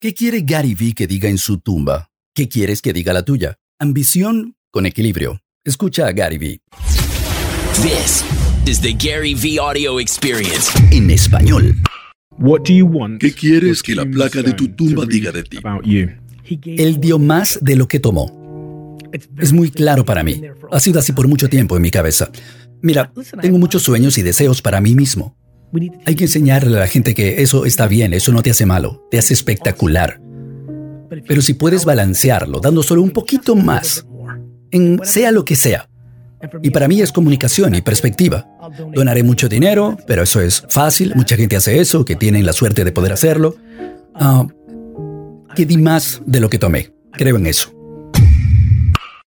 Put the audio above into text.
¿Qué quiere Gary Vee que diga en su tumba? ¿Qué quieres que diga la tuya? Ambición con equilibrio. Escucha a Gary Vee. This is the Gary V Audio Experience. En español. ¿Qué quieres que la placa de tu tumba diga de ti? Él dio más de lo que tomó. Es muy claro para mí. Ha sido así por mucho tiempo en mi cabeza. Mira, tengo muchos sueños y deseos para mí mismo. Hay que enseñarle a la gente que eso está bien, eso no te hace malo, te hace espectacular. Pero si puedes balancearlo, dando solo un poquito más, en sea lo que sea. Y para mí es comunicación y perspectiva. Donaré mucho dinero, pero eso es fácil, mucha gente hace eso, que tienen la suerte de poder hacerlo. Ah, que di más de lo que tomé, creo en eso.